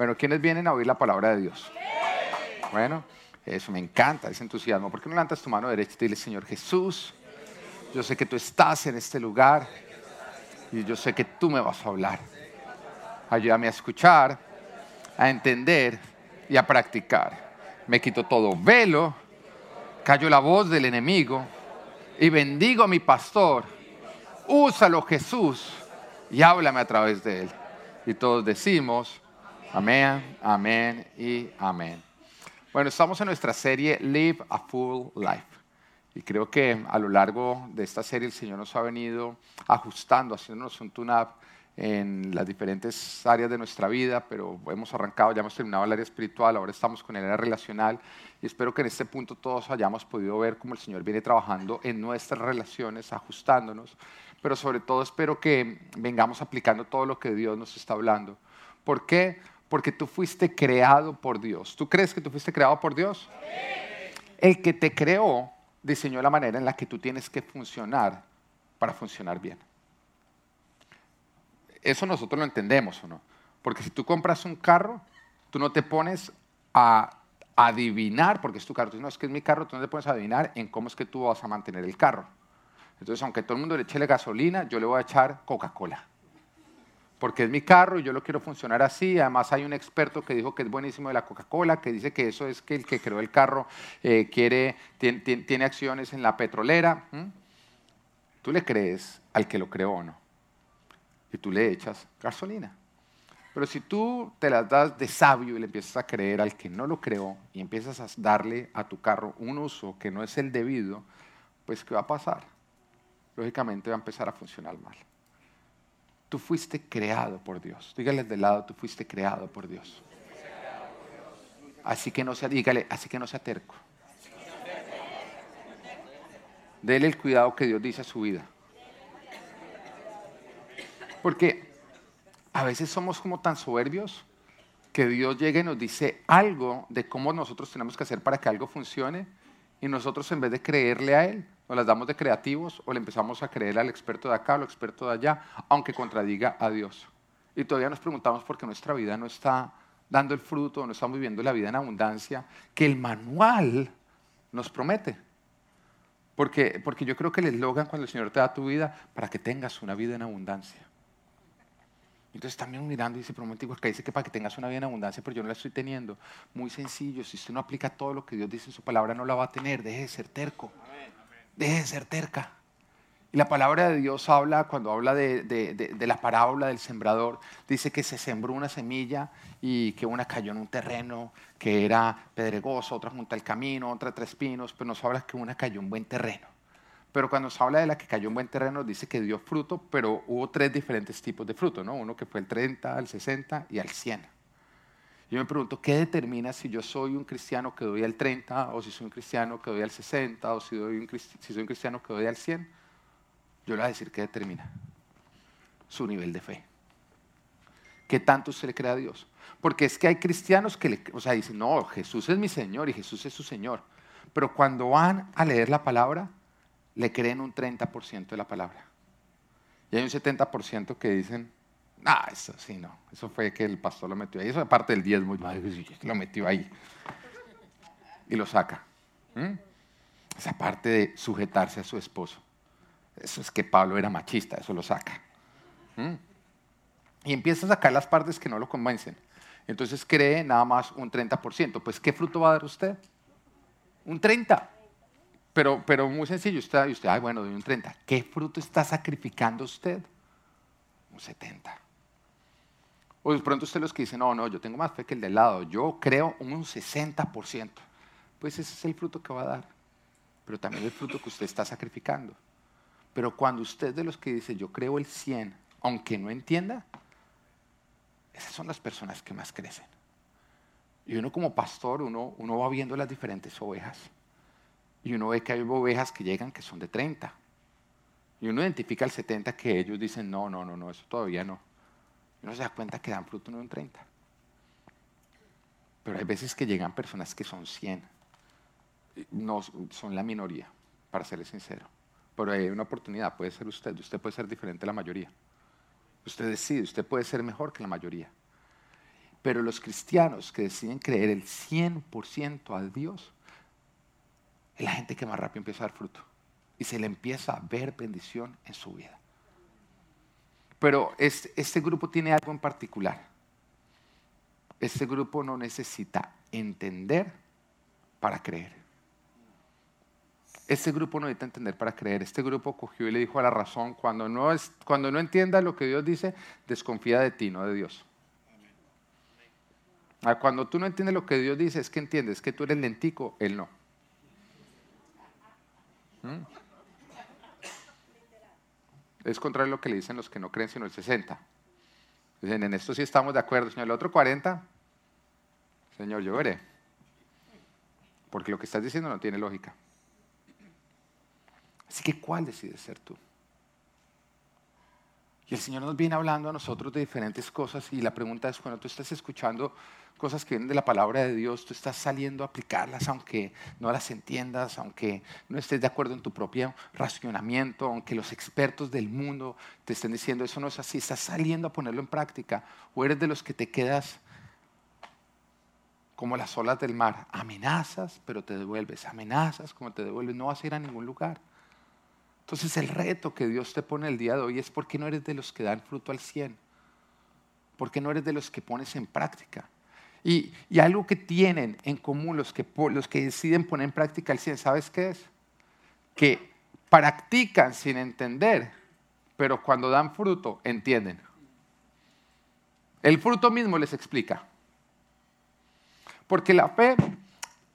Bueno, ¿quiénes vienen a oír la palabra de Dios? Bueno, eso me encanta, ese entusiasmo. ¿Por qué no levantas tu mano derecha y te dile, Señor Jesús, yo sé que tú estás en este lugar y yo sé que tú me vas a hablar. Ayúdame a escuchar, a entender y a practicar. Me quito todo velo, callo la voz del enemigo y bendigo a mi pastor. Úsalo Jesús y háblame a través de él. Y todos decimos, amén, amén y amén. Bueno, estamos en nuestra serie Live a Full Life. Y creo que a lo largo de esta serie el Señor nos ha venido ajustando, haciéndonos un tune-up en las diferentes áreas de nuestra vida, pero hemos arrancado, ya hemos terminado el área espiritual, ahora estamos con el área relacional y espero que en este punto todos hayamos podido ver cómo el Señor viene trabajando en nuestras relaciones, ajustándonos, pero sobre todo espero que vengamos aplicando todo lo que Dios nos está hablando. ¿Por qué? Porque tú fuiste creado por Dios. ¿Tú crees que tú fuiste creado por Dios? El que te creó diseñó la manera en la que tú tienes que funcionar para funcionar bien. Eso nosotros lo entendemos, ¿o no? Porque si tú compras un carro, tú no te pones a adivinar, porque es tu carro, tú no es que es mi carro, tú no te pones a adivinar en cómo es que tú vas a mantener el carro. Entonces, aunque todo el mundo le eche gasolina, yo le voy a echar Coca-Cola. Porque es mi carro y yo lo quiero funcionar así. Además, hay un experto que dijo que es buenísimo de la Coca-Cola, que dice que eso es que el que creó el carro eh, quiere, tiene, acciones en la petrolera. ¿Tú le crees al que lo creó o no? Y tú le echas gasolina. Pero si tú te las das de sabio y le empiezas a creer al que no lo creó y empiezas a darle a tu carro un uso que no es el debido, pues ¿qué va a pasar? lógicamente va a empezar a funcionar mal. Tú fuiste creado por Dios. Dígale de lado, tú fuiste creado por Dios. Así que no sea, dígale, así que no sea terco. Dele el cuidado que Dios dice a su vida. Porque a veces somos como tan soberbios que Dios llega y nos dice algo de cómo nosotros tenemos que hacer para que algo funcione y nosotros en vez de creerle a Él, nos las damos de creativos o le empezamos a creer al experto de acá, al experto de allá, aunque contradiga a Dios. Y todavía nos preguntamos por qué nuestra vida no está dando el fruto, no estamos viviendo la vida en abundancia que el manual nos promete. Porque, porque yo creo que el eslogan cuando el Señor te da tu vida, para que tengas una vida en abundancia. Entonces también mirando y dice, pero que dice que para que tengas una vida en abundancia, pero yo no la estoy teniendo. Muy sencillo, si usted no aplica todo lo que Dios dice en su palabra, no la va a tener, deje de ser terco deje de ser terca. Y la palabra de Dios habla, cuando habla de, la parábola del sembrador, dice que se sembró una semilla y que una cayó en un terreno que era pedregoso, otra junto al camino, otra tres pinos, pero nos habla que una cayó en buen terreno. Pero cuando se habla de la que cayó en buen terreno, dice que dio fruto, pero hubo tres diferentes tipos de fruto, ¿no? Uno que fue el 30, el 60 y al 100. Yo me pregunto, ¿qué determina si yo soy un cristiano que doy al 30 o si soy un cristiano que doy al 60 o si, soy un cristiano que doy al 100? Yo le voy a decir qué determina. Su nivel de fe. ¿Qué tanto se le cree a Dios? Porque es que hay cristianos que le, o sea, dicen, no, Jesús es mi Señor y Jesús es su Señor. Pero cuando van a leer la palabra, le creen un 30% de la palabra. Y hay un 70% que dicen, Ah, eso sí, no. Eso fue que el pastor lo metió ahí. Eso es parte del diezmo. Lo metió ahí. Y lo saca. ¿Mm? Esa parte de sujetarse a su esposo. Eso es que Pablo era machista. Eso lo saca. ¿Mm? Y empieza a sacar las partes que no lo convencen. Entonces cree nada más un 30%. Pues, ¿qué fruto va a dar usted? Un 30%. Pero, pero muy sencillo. Usted, usted, ay, bueno, de un 30%. ¿Qué fruto está sacrificando usted? Un 70%. O de pronto usted los que dicen, no, no, yo tengo más fe que el de lado, yo creo un 60%. Pues ese es el fruto que va a dar, pero también el fruto que usted está sacrificando. Pero cuando usted de los que dice, yo creo el 100, aunque no entienda, esas son las personas que más crecen. Y uno como pastor, uno, uno va viendo las diferentes ovejas. Y uno ve que hay ovejas que llegan que son de 30. Y uno identifica el 70 que ellos dicen, no, no, no, no, eso todavía no. Uno se da cuenta que dan fruto en un 30. Pero hay veces que llegan personas que son 100. No, son la minoría, para serle sincero. Pero hay una oportunidad, puede ser usted, usted puede ser diferente a la mayoría. Usted decide, usted puede ser mejor que la mayoría. Pero los cristianos que deciden creer el 100% a Dios, es la gente que más rápido empieza a dar fruto. Y se le empieza a ver bendición en su vida. Pero este, grupo tiene algo en particular. Este grupo no necesita entender para creer. Este grupo no necesita entender para creer. Este grupo cogió y le dijo a la razón, cuando no, es, cuando no entienda lo que Dios dice, desconfía de ti, no de Dios. Ah, cuando tú no entiendes lo que Dios dice, es que entiendes que tú eres lentico, Él no. ¿Mm? Es contrario a lo que le dicen los que no creen sino el 60. Dicen, en esto sí estamos de acuerdo, señor. El otro 40, señor, yo veré. Porque lo que estás diciendo no tiene lógica. Así que, ¿cuál decides ser tú? Y el Señor nos viene hablando a nosotros de diferentes cosas y la pregunta es, cuando tú estás escuchando cosas que vienen de la palabra de Dios, tú estás saliendo a aplicarlas aunque no las entiendas, aunque no estés de acuerdo en tu propio racionamiento, aunque los expertos del mundo te estén diciendo eso no es así, estás saliendo a ponerlo en práctica o eres de los que te quedas como las olas del mar, amenazas pero te devuelves, amenazas como te devuelves, no vas a ir a ningún lugar. Entonces el reto que Dios te pone el día de hoy es por qué no eres de los que dan fruto al 100, por qué no eres de los que pones en práctica. Y, algo que tienen en común los que, los que deciden poner en práctica el 100, ¿sabes qué es? Que practican sin entender, pero cuando dan fruto, entienden. El fruto mismo les explica. Porque la fe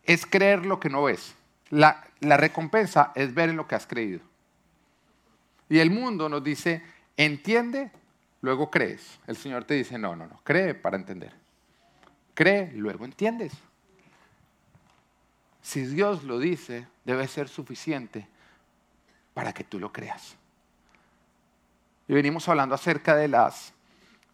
es creer lo que no ves. La, la recompensa es ver en lo que has creído. Y el mundo nos dice, entiende, luego crees. El Señor te dice, no, no, no, cree para entender. Cree, luego entiendes. Si Dios lo dice, debe ser suficiente para que tú lo creas. Y venimos hablando acerca de las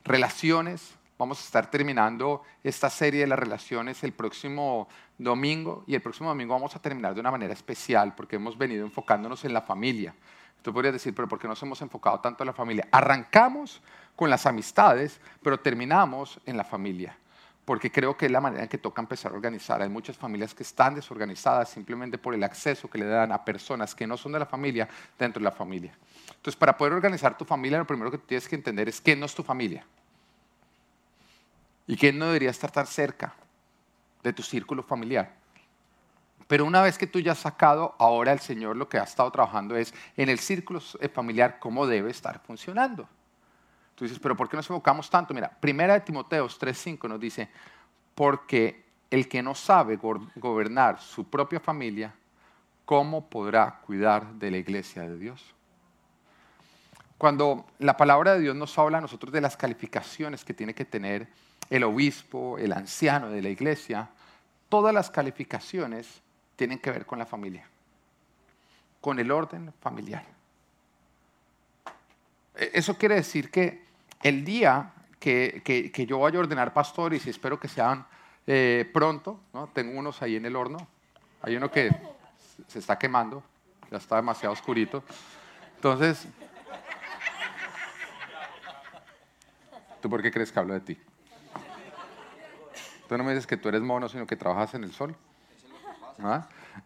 relaciones. Vamos a estar terminando esta serie de las relaciones el próximo domingo y el próximo domingo vamos a terminar de una manera especial porque hemos venido enfocándonos en la familia. Tú podrías decir, pero ¿por qué nos hemos enfocado tanto en la familia? Arrancamos con las amistades, pero terminamos en la familia, porque creo que es la manera en que toca empezar a organizar. Hay muchas familias que están desorganizadas simplemente por el acceso que le dan a personas que no son de la familia dentro de la familia. Entonces, para poder organizar tu familia, lo primero que tienes que entender es quién no es tu familia y quién no debería estar tan cerca de tu círculo familiar. Pero una vez que tú ya has sacado, ahora el Señor lo que ha estado trabajando es en el círculo familiar cómo debe estar funcionando. Tú dices, pero ¿por qué nos enfocamos tanto? Mira, primera de Timoteos 3.5 nos dice, porque el que no sabe gobernar su propia familia, ¿cómo podrá cuidar de la iglesia de Dios? Cuando la palabra de Dios nos habla a nosotros de las calificaciones que tiene que tener el obispo, el anciano de la iglesia, todas las calificaciones tienen que ver con la familia, con el orden familiar. E, eso quiere decir que el día que, yo vaya a ordenar pastores, y espero que sean eh, pronto, ¿no? tengo unos ahí en el horno, hay uno que se está quemando, ya está demasiado oscurito. Entonces, ¿tú por qué crees que hablo de ti? Tú no me dices que tú eres mono, sino que trabajas en el sol.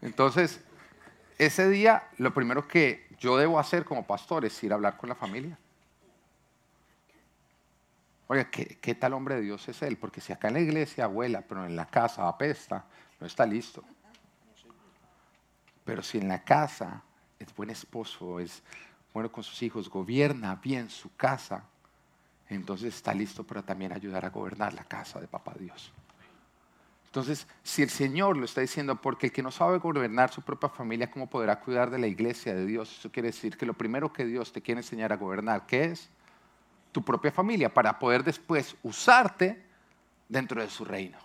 Entonces, ese día lo primero que yo debo hacer como pastor es ir a hablar con la familia. Oye, ¿qué, tal hombre de Dios es él? Porque si acá en la iglesia abuela, pero en la casa apesta, no está listo. Pero si en la casa es buen esposo, es bueno con sus hijos, gobierna bien su casa, entonces está listo para también ayudar a gobernar la casa de papá Dios. Entonces, si el Señor lo está diciendo, porque el que no sabe gobernar su propia familia, ¿cómo podrá cuidar de la iglesia de Dios? Eso quiere decir que lo primero que Dios te quiere enseñar a gobernar, ¿qué es? Tu propia familia, para poder después usarte dentro de su reino.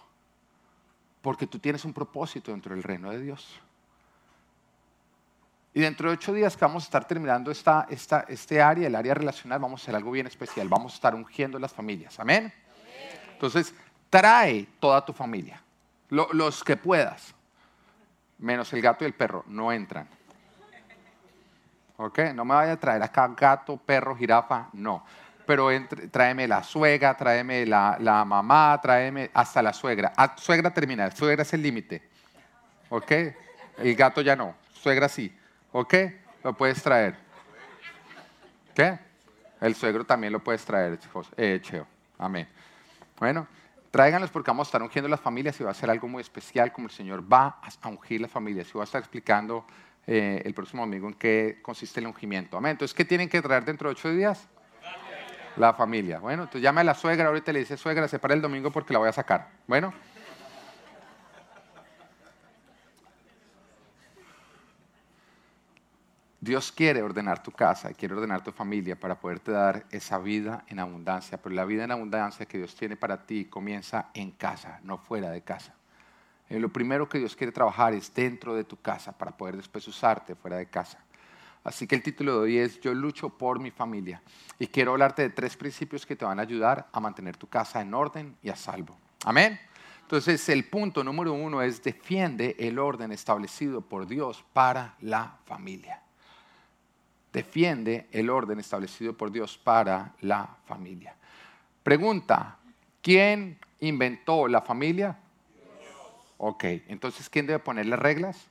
Porque tú tienes un propósito dentro del reino de Dios. Y dentro de ocho días que vamos a estar terminando esta, este área, el área relacional, vamos a hacer algo bien especial. Vamos a estar ungiendo las familias. Amén. Entonces, trae toda tu familia los que puedas, menos el gato y el perro, no entran. ¿Ok? No me vaya a traer acá gato, perro, jirafa, no. pero tráeme la suegra, tráeme la, mamá, tráeme hasta la suegra. Ah, suegra termina, suegra es el límite. ¿Ok? El gato ya no, suegra sí. ¿Ok? Lo puedes traer. ¿Qué? El suegro también lo puedes traer, eh, Cheo. Amén. Bueno, tráiganlos porque vamos a estar ungiendo las familias y va a ser algo muy especial como el Señor va a ungir las familias. Y va a estar explicando eh, el próximo domingo en qué consiste el ungimiento. Amén. Entonces, ¿qué tienen que traer dentro de ocho días? La familia. Bueno, entonces llame a la suegra, ahorita le dice, suegra, se para el domingo porque la voy a sacar. Bueno. Dios quiere ordenar tu casa, quiere ordenar tu familia para poderte dar esa vida en abundancia, pero la vida en abundancia que Dios tiene para ti comienza en casa, no fuera de casa. Eh, lo primero que Dios quiere trabajar es dentro de tu casa para poder después usarte fuera de casa. Así que el título de hoy es Yo lucho por mi familia y quiero hablarte de tres principios que te van a ayudar a mantener tu casa en orden y a salvo. Amén. Entonces el punto número uno es defiende el orden establecido por Dios para la familia defiende el orden establecido por Dios para la familia. Pregunta, ¿quién inventó la familia? Ok, entonces ¿quién debe poner las reglas?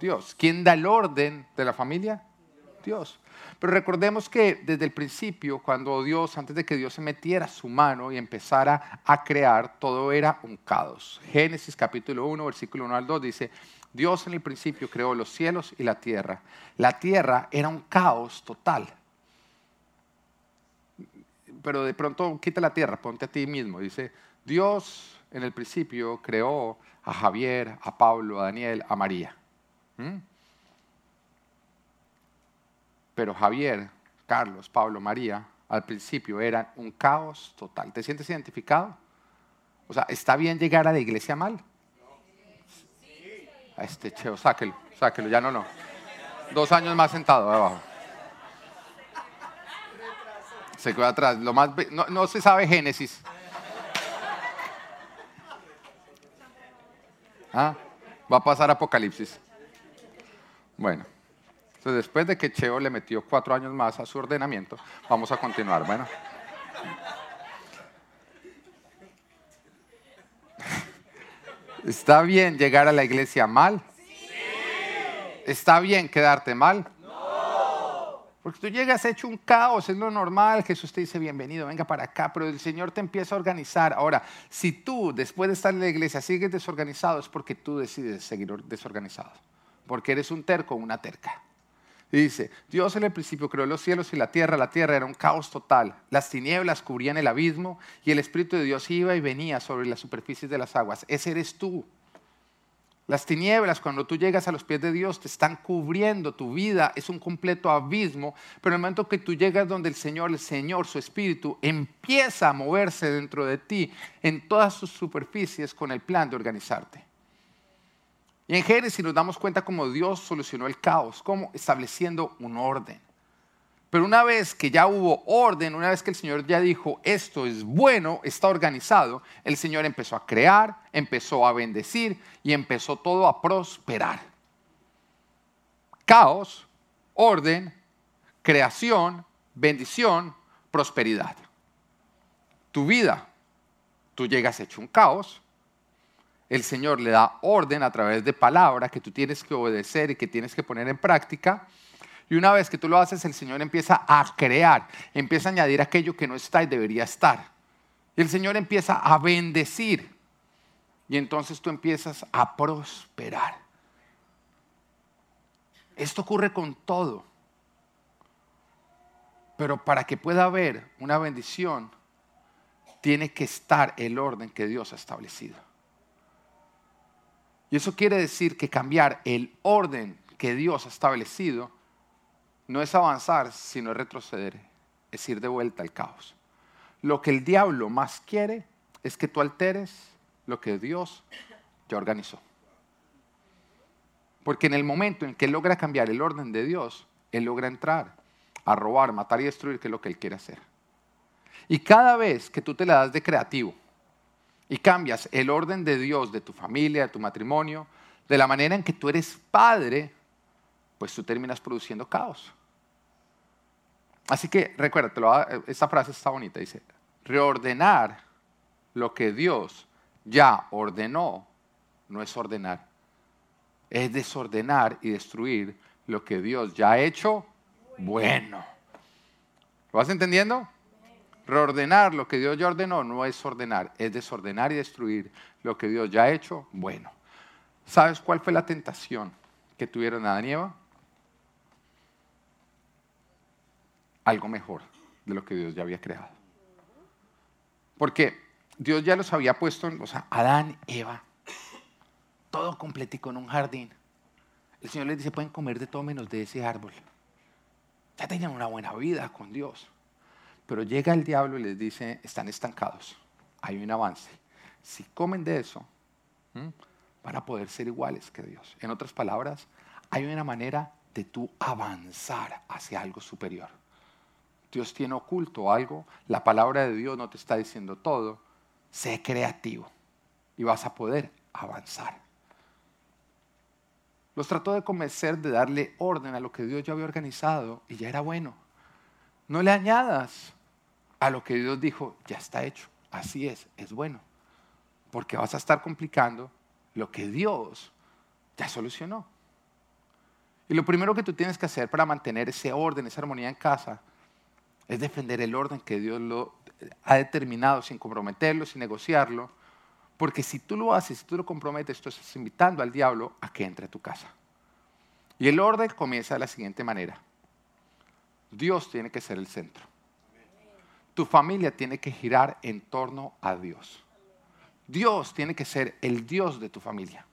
Dios. ¿Quién da el orden de la familia? Dios. Pero recordemos que desde el principio, cuando Dios, antes de que Dios se metiera su mano y empezara a crear, todo era un caos. Génesis capítulo 1, versículo 1 al 2 dice, Dios en el principio creó los cielos y la tierra. La tierra era un caos total. Pero de pronto quita la tierra, ponte a ti mismo. Dice, Dios en el principio creó a Javier, a Pablo, a Daniel, a María. ¿Mm? Pero Javier, Carlos, Pablo, María, al principio eran un caos total. ¿Te sientes identificado? O sea, ¿está bien llegar a la iglesia mal? A este cheo, sáquelo, sáquelo, ya no, no. Dos años más sentado abajo. Se queda atrás. Lo más, no, no se sabe Génesis. ¿Ah? Va a pasar Apocalipsis. Bueno, entonces después de que Cheo le metió cuatro años más a su ordenamiento, vamos a continuar. Bueno. ¿Está bien llegar a la iglesia mal? Sí. ¿Está bien quedarte mal? No. Porque tú llegas hecho un caos, es lo normal. Jesús te dice, bienvenido, venga para acá, pero el Señor te empieza a organizar. Ahora, si tú después de estar en la iglesia sigues desorganizado, es porque tú decides seguir desorganizado. Porque eres un terco o una terca dice, Dios en el principio creó los cielos y la tierra, la tierra era un caos total, las tinieblas cubrían el abismo y el Espíritu de Dios iba y venía sobre las superficies de las aguas. Ese eres tú. Las tinieblas, cuando tú llegas a los pies de Dios, te están cubriendo, tu vida es un completo abismo, pero en el momento que tú llegas donde el Señor, el Señor, su Espíritu, empieza a moverse dentro de ti en todas sus superficies con el plan de organizarte. Y en Génesis nos damos cuenta cómo Dios solucionó el caos, como estableciendo un orden. Pero una vez que ya hubo orden, una vez que el Señor ya dijo, esto es bueno, está organizado, el Señor empezó a crear, empezó a bendecir y empezó todo a prosperar. Caos, orden, creación, bendición, prosperidad. Tu vida, tú llegas hecho un caos, el Señor le da orden a través de palabra que tú tienes que obedecer y que tienes que poner en práctica. Y una vez que tú lo haces, el Señor empieza a crear, empieza a añadir aquello que no está y debería estar. Y el Señor empieza a bendecir. Y entonces tú empiezas a prosperar. Esto ocurre con todo. Pero para que pueda haber una bendición, tiene que estar el orden que Dios ha establecido. Y eso quiere decir que cambiar el orden que Dios ha establecido no es avanzar, sino retroceder, es ir de vuelta al caos. Lo que el diablo más quiere es que tú alteres lo que Dios ya organizó. Porque en el momento en que él logra cambiar el orden de Dios, él logra entrar a robar, matar y destruir, que es lo que él quiere hacer. Y cada vez que tú te la das de creativo, y cambias el orden de Dios de tu familia, de tu matrimonio, de la manera en que tú eres padre, pues tú terminas produciendo caos. Así que recuérdate, esta frase está bonita, dice, reordenar lo que Dios ya ordenó no es ordenar, es desordenar y destruir lo que Dios ya ha hecho bueno. ¿Lo vas entendiendo? Reordenar lo que Dios ya ordenó no es ordenar, es desordenar y destruir lo que Dios ya ha hecho bueno. ¿Sabes cuál fue la tentación que tuvieron Adán y Eva? Algo mejor de lo que Dios ya había creado. Porque Dios ya los había puesto, o sea, Adán, Eva, todo completico en un jardín. El Señor les dice, pueden comer de todo menos de ese árbol. Ya tenían una buena vida con Dios. Pero llega el diablo y les dice, están estancados, hay un avance. Si comen de eso, van a poder ser iguales que Dios. En otras palabras, hay una manera de tú avanzar hacia algo superior. Dios tiene oculto algo, la palabra de Dios no te está diciendo todo, sé creativo y vas a poder avanzar. Los trató de convencer de darle orden a lo que Dios ya había organizado y ya era bueno. No le añadas a lo que Dios dijo, ya está hecho, así es, es bueno. Porque vas a estar complicando lo que Dios ya solucionó. Y lo primero que tú tienes que hacer para mantener ese orden, esa armonía en casa, es defender el orden que Dios lo ha determinado sin comprometerlo, sin negociarlo. Porque si tú lo haces, si tú lo comprometes, tú estás invitando al diablo a que entre a tu casa. Y el orden comienza de la siguiente manera. Dios tiene que ser el centro. Tu familia tiene que girar en torno a Dios. Dios tiene que ser el Dios de tu familia.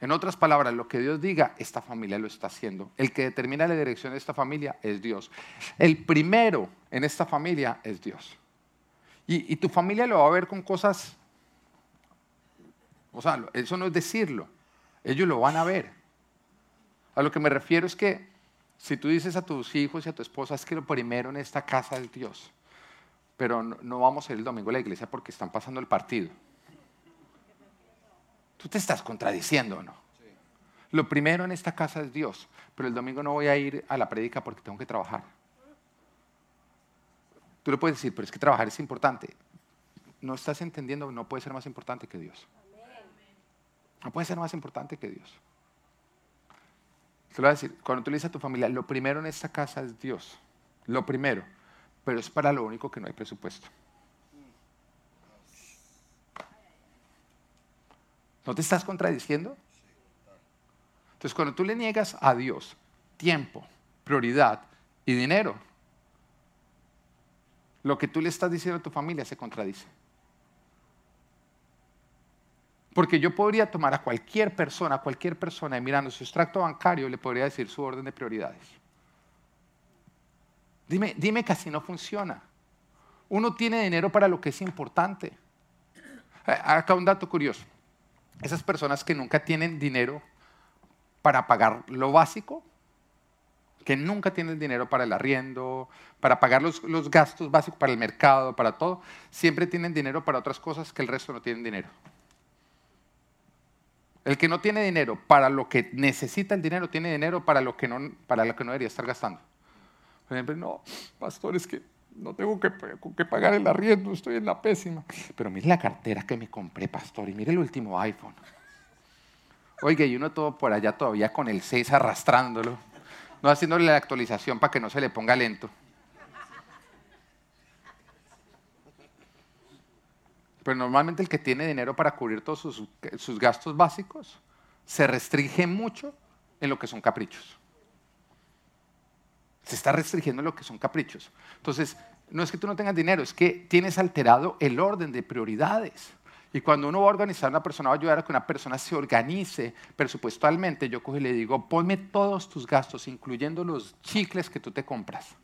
En otras palabras, lo que Dios diga, esta familia lo está haciendo. El que determina la dirección de esta familia es Dios. El primero en esta familia es Dios. Y, tu familia lo va a ver con cosas, o sea, eso no es decirlo, ellos lo van a ver. A lo que me refiero es que si tú dices a tus hijos y a tu esposa, es que lo primero en esta casa es Dios, pero no, vamos a ir el domingo a la iglesia porque están pasando el partido. Tú te estás contradiciendo, ¿no? Lo primero en esta casa es Dios, pero el domingo no voy a ir a la prédica porque tengo que trabajar. Tú le puedes decir, pero es que trabajar es importante. No estás entendiendo, no puede ser más importante que Dios. No puede ser más importante que Dios. Te lo voy a decir, cuando tú le dices a tu familia, lo primero en esta casa es Dios. Lo primero. Pero es para lo único que no hay presupuesto. ¿No te estás contradiciendo? Entonces, cuando tú le niegas a Dios tiempo, prioridad y dinero, lo que tú le estás diciendo a tu familia se contradice. Porque yo podría tomar a cualquier persona, a cualquier persona, y mirando su extracto bancario, le podría decir su orden de prioridades. Dime, dime que así no funciona. Uno tiene dinero para lo que es importante. Eh, acá un dato curioso. Esas personas que nunca tienen dinero para pagar lo básico, que nunca tienen dinero para el arriendo, para pagar los, los gastos básicos, para el mercado, para todo, siempre tienen dinero para otras cosas que el resto no tienen dinero. El que no tiene dinero para lo que necesita el dinero, tiene dinero para lo que no, para lo que no debería estar gastando. No, pastor, es que no tengo que, que, pagar el arriendo, estoy en la pésima. Pero mire la cartera que me compré, pastor, y mire el último iPhone. Oiga, y uno todo por allá todavía con el 6 arrastrándolo, no haciéndole la actualización para que no se le ponga lento. Pero normalmente el que tiene dinero para cubrir todos sus, gastos básicos se restringe mucho en lo que son caprichos. Se está restringiendo en lo que son caprichos. Entonces, no es que tú no tengas dinero, es que tienes alterado el orden de prioridades. Y cuando uno va a organizar, una persona va a ayudar a que una persona se organice presupuestalmente. Yo cojo y le digo, ponme todos tus gastos, incluyendo los chicles que tú te compras.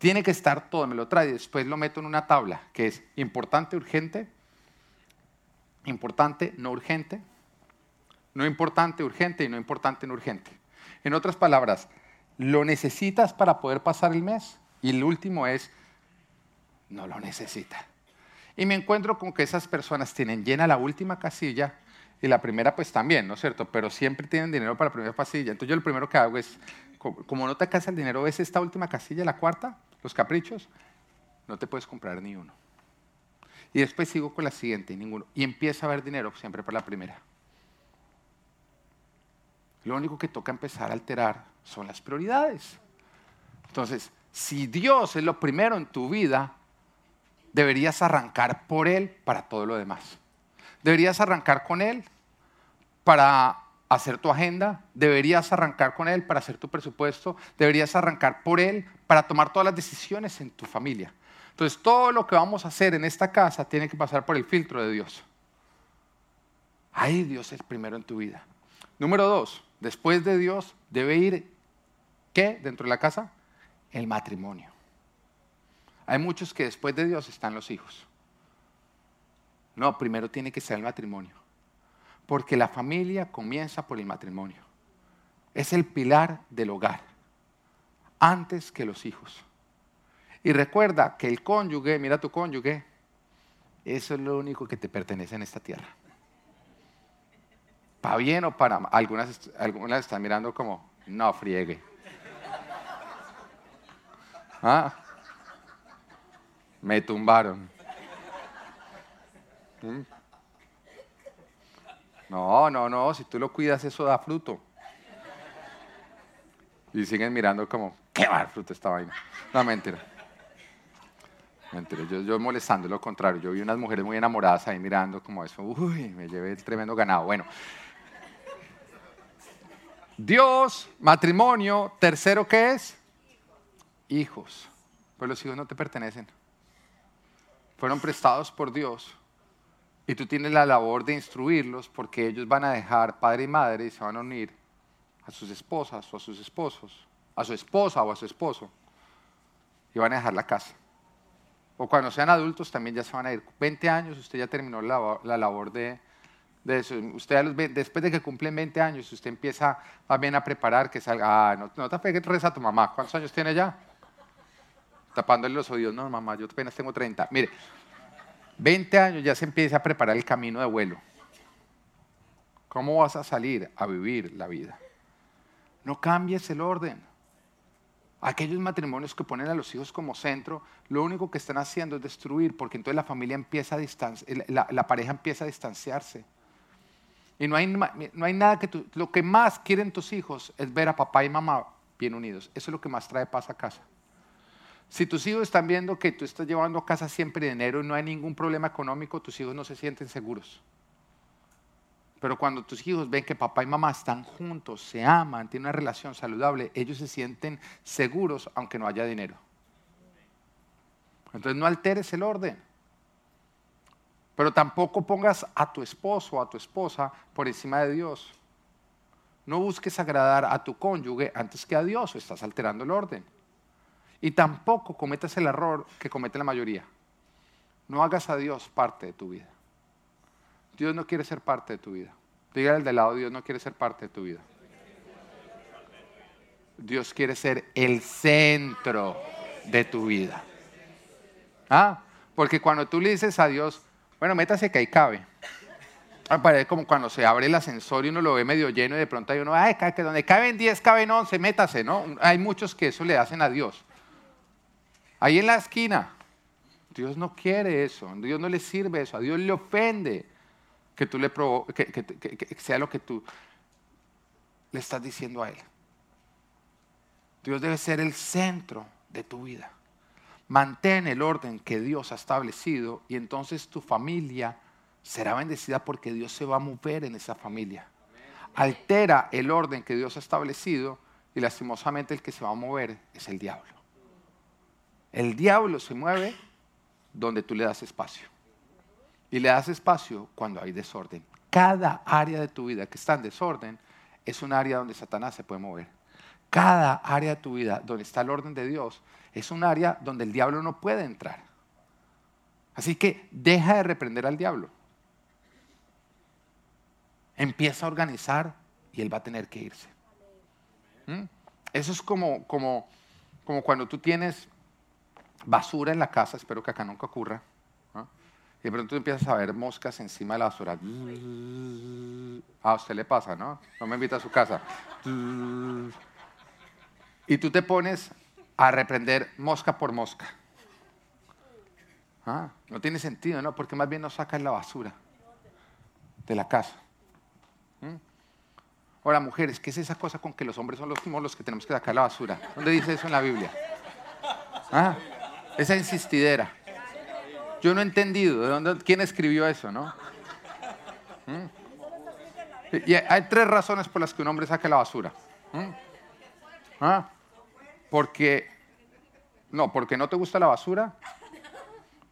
Tiene que estar todo, me lo trae y después lo meto en una tabla que es importante, urgente, importante, no urgente, no importante, urgente y no importante, no urgente. En otras palabras, lo necesitas para poder pasar el mes y el último es, no lo necesita. Y me encuentro con que esas personas tienen llena la última casilla y la primera pues también, ¿no es cierto? Pero siempre tienen dinero para la primera casilla. Entonces yo lo primero que hago es, como no te alcanza el dinero, ves esta última casilla, la cuarta, los caprichos, no te puedes comprar ni uno. Y después sigo con la siguiente, ninguno. Y empieza a haber dinero siempre para la primera. Lo único que toca empezar a alterar son las prioridades. Entonces, si Dios es lo primero en tu vida, deberías arrancar por Él para todo lo demás. Deberías arrancar con Él para hacer tu agenda, deberías arrancar con Él para hacer tu presupuesto, deberías arrancar por Él para tomar todas las decisiones en tu familia. Entonces, todo lo que vamos a hacer en esta casa tiene que pasar por el filtro de Dios. Ahí Dios es primero en tu vida. Número dos, después de Dios debe ir, ¿qué? Dentro de la casa, el matrimonio. Hay muchos que después de Dios están los hijos. No, primero tiene que ser el matrimonio. Porque la familia comienza por el matrimonio. Es el pilar del hogar, antes que los hijos. Y recuerda que el cónyuge, mira tu cónyuge, eso es lo único que te pertenece en esta tierra. Para bien o para mal. Algunas, algunas están mirando como, no friegue. ¿Ah? Me tumbaron. ¿Mm? No, no, no, si tú lo cuidas eso da fruto. Y siguen mirando como, ¿qué va a fruto esta vaina? No, mentira. Mentira, yo, yo molestando lo contrario. Yo vi unas mujeres muy enamoradas ahí mirando como eso. Uy, me llevé el tremendo ganado. Bueno. Dios, matrimonio, tercero, ¿qué es? Hijos. Pues los hijos no te pertenecen. Fueron prestados por Dios. Y tú tienes la labor de instruirlos porque ellos van a dejar padre y madre y se van a unir a sus esposas o a sus esposos, a su esposa o a su esposo. Y van a dejar la casa o cuando sean adultos también ya se van a ir. 20 años, usted ya terminó la, labor de, eso. Usted después de que cumplen 20 años, usted empieza bien a preparar que salga. Ah, no, no te pegues reza a tu mamá. ¿Cuántos años tiene ya? Tapándole los oídos. No, mamá, yo apenas tengo 30. Mire, 20 años ya se empieza a preparar el camino de vuelo. ¿Cómo vas a salir a vivir la vida? No cambies el orden. Aquellos matrimonios que ponen a los hijos como centro, lo único que están haciendo es destruir, porque entonces la familia empieza a distanciar, la, pareja empieza a distanciarse. Y no hay, no hay nada que tú, lo que más quieren tus hijos es ver a papá y mamá bien unidos. Eso es lo que más trae paz a casa. Si tus hijos están viendo que tú estás llevando a casa siempre dinero y no hay ningún problema económico, tus hijos no se sienten seguros. Pero cuando tus hijos ven que papá y mamá están juntos, se aman, tienen una relación saludable, ellos se sienten seguros aunque no haya dinero. Entonces no alteres el orden. Pero tampoco pongas a tu esposo o a tu esposa por encima de Dios. No busques agradar a tu cónyuge antes que a Dios o estás alterando el orden. Y tampoco cometas el error que comete la mayoría. No hagas a Dios parte de tu vida. Dios no quiere ser parte de tu vida. Dígale al de lado, Dios no quiere ser parte de tu vida. Dios quiere ser el centro de tu vida. ¿Ah? Porque cuando tú le dices a Dios, bueno, métase que ahí cabe. Ah, parece como cuando se abre el ascensor y uno lo ve medio lleno y de pronto hay uno, ay, que donde caben 10, caben 11, métase, ¿no? Hay muchos que eso le hacen a Dios. Ahí en la esquina, Dios no quiere eso, Dios no le sirve eso, a Dios le ofende que tú le que, sea lo que tú le estás diciendo a Él. Dios debe ser el centro de tu vida. Mantén el orden que Dios ha establecido y entonces tu familia será bendecida porque Dios se va a mover en esa familia. Altera el orden que Dios ha establecido y lastimosamente el que se va a mover es el diablo. El diablo se mueve donde tú le das espacio. Y le das espacio cuando hay desorden. Cada área de tu vida que está en desorden es un área donde Satanás se puede mover. Cada área de tu vida donde está el orden de Dios es un área donde el diablo no puede entrar. Así que deja de reprender al diablo. Empieza a organizar y él va a tener que irse. ¿Mm? Eso es como, como, como cuando tú tienes basura en la casa, espero que acá nunca ocurra Y de pronto empiezas a ver moscas encima de la basura. A usted le pasa, ¿no? No me invita a su casa. Y tú te pones a reprender mosca por mosca. Ah, no tiene sentido, ¿no? Porque más bien nos sacan la basura de la casa. ¿Mm? Ahora, mujeres, ¿qué es esa cosa con que los hombres son los, los que tenemos que sacar la basura? ¿Dónde dice eso en la Biblia? Ah, esa insistidera. Yo no he entendido. ¿de dónde, ¿Quién escribió eso, no? ¿Mm? Hay tres razones por las que un hombre saca la basura. ¿Mm? ¿Ah? Porque, no, porque no te gusta la basura,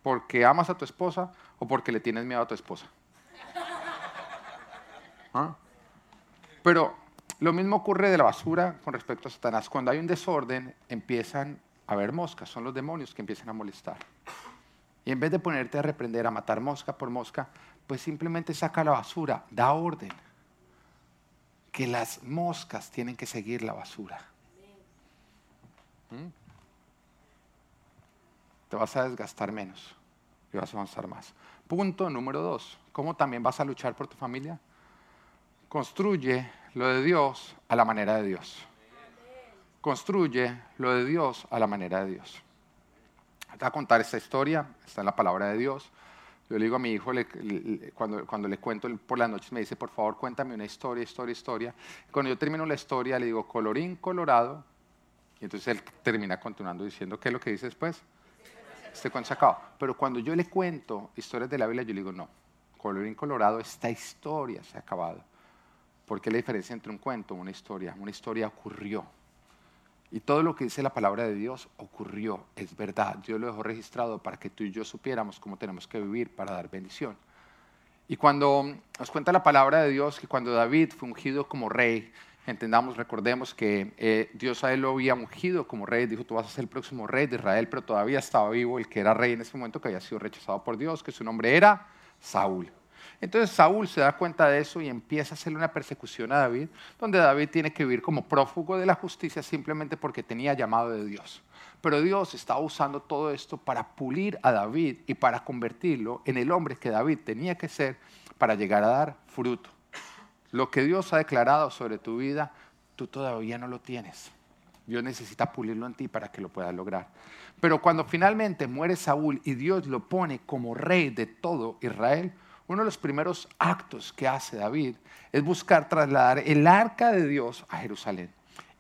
porque amas a tu esposa o porque le tienes miedo a tu esposa. ¿Ah? Pero lo mismo ocurre de la basura con respecto a Satanás. Cuando hay un desorden, empiezan a haber moscas, son los demonios que empiezan a molestar. Y en vez de ponerte a reprender, a matar mosca por mosca, pues simplemente saca la basura, da orden. Que las moscas tienen que seguir la basura. ¿Mm? Te vas a desgastar menos y vas a avanzar más. Punto número dos. ¿Cómo también vas a luchar por tu familia? Construye lo de Dios a la manera de Dios. Construye lo de Dios a la manera de Dios. Te a contar esta historia, está en la palabra de Dios. Yo le digo a mi hijo, cuando, cuando, le cuento por las noches, me dice, por favor, cuéntame una historia, historia, historia. Cuando yo termino la historia, le digo, colorín colorado. Y entonces él termina continuando diciendo, ¿qué es lo que dice después? Este cuento se acaba. Pero cuando yo le cuento historias de la Biblia, yo le digo, no, colorín colorado, esta historia se ha acabado. Porque la diferencia entre un cuento y una historia. Una historia ocurrió y todo lo que dice la palabra de Dios ocurrió, es verdad. Dios lo dejó registrado para que tú y yo supiéramos cómo tenemos que vivir para dar bendición. Y cuando nos cuenta la palabra de Dios que cuando David fue ungido como rey, entendamos, recordemos que eh, Dios a él lo había ungido como rey, dijo, tú vas a ser el próximo rey de Israel, pero todavía estaba vivo el que era rey en ese momento, que había sido rechazado por Dios, que su nombre era Saúl. Entonces Saúl se da cuenta de eso y empieza a hacerle una persecución a David, donde David tiene que vivir como prófugo de la justicia simplemente porque tenía llamado de Dios. Pero Dios estaba usando todo esto para pulir a David y para convertirlo en el hombre que David tenía que ser para llegar a dar fruto. Lo que Dios ha declarado sobre tu vida, tú todavía no lo tienes. Dios necesita pulirlo en ti para que lo puedas lograr. Pero cuando finalmente muere Saúl y Dios lo pone como rey de todo Israel, uno de los primeros actos que hace David es buscar trasladar el arca de Dios a Jerusalén.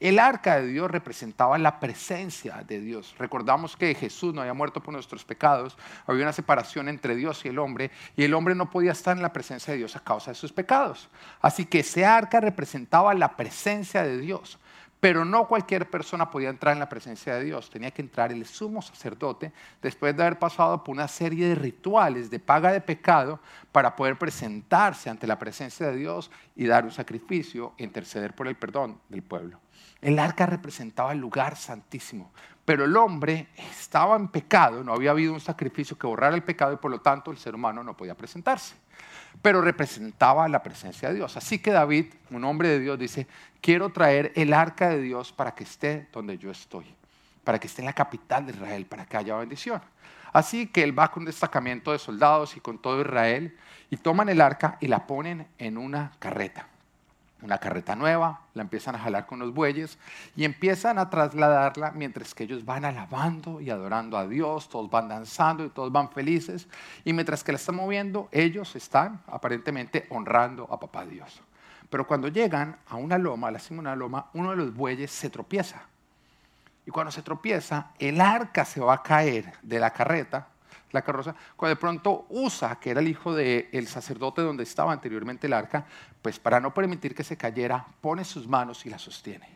El arca de Dios representaba la presencia de Dios. Recordamos que Jesús no había muerto por nuestros pecados, había una separación entre Dios y el hombre, y el hombre no podía estar en la presencia de Dios a causa de sus pecados. Así que ese arca representaba la presencia de Dios. Pero no cualquier persona podía entrar en la presencia de Dios. Tenía que entrar el sumo sacerdote después de haber pasado por una serie de rituales de paga de pecado para poder presentarse ante la presencia de Dios y dar un sacrificio e interceder por el perdón del pueblo. El arca representaba el lugar santísimo, pero el hombre estaba en pecado, no había habido un sacrificio que borrara el pecado y por lo tanto el ser humano no podía presentarse pero representaba la presencia de Dios. Así que David, un hombre de Dios, dice, quiero traer el arca de Dios para que esté donde yo estoy, para que esté en la capital de Israel, para que haya bendición. Así que él va con un destacamento de soldados y con todo Israel y toman el arca y la ponen en una carreta una carreta nueva, la empiezan a jalar con los bueyes y empiezan a trasladarla mientras que ellos van alabando y adorando a Dios, todos van danzando y todos van felices y mientras que la están moviendo, ellos están aparentemente honrando a papá Dios. Pero cuando llegan a una loma, a la cima de una loma, uno de los bueyes se tropieza. Y cuando se tropieza, el arca se va a caer de la carreta la carroza, cuando de pronto Usa, que era el hijo del sacerdote donde estaba anteriormente el arca, pues para no permitir que se cayera, pone sus manos y la sostiene.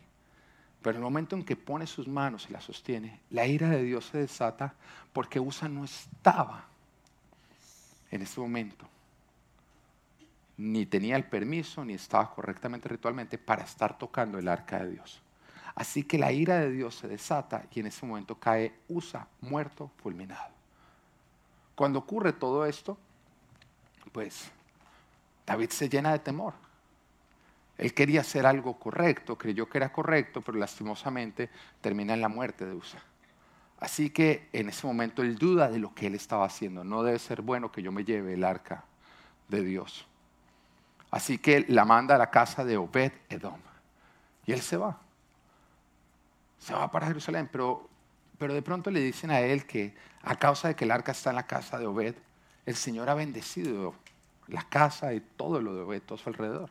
Pero en el momento en que pone sus manos y la sostiene, la ira de Dios se desata porque Usa no estaba en ese momento. Ni tenía el permiso, ni estaba correctamente ritualmente para estar tocando el arca de Dios. Así que la ira de Dios se desata y en ese momento cae Usa muerto, fulminado. Cuando ocurre todo esto, pues David se llena de temor. Él quería hacer algo correcto, creyó que era correcto, pero lastimosamente termina en la muerte de Usa. Así que en ese momento él duda de lo que él estaba haciendo. No debe ser bueno que yo me lleve el arca de Dios. Así que la manda a la casa de Obed Edom. Y él se va. Se va para Jerusalén, pero, pero de pronto le dicen a él que a causa de que el arca está en la casa de Obed, el Señor ha bendecido la casa y todo lo de Obed, todo su alrededor.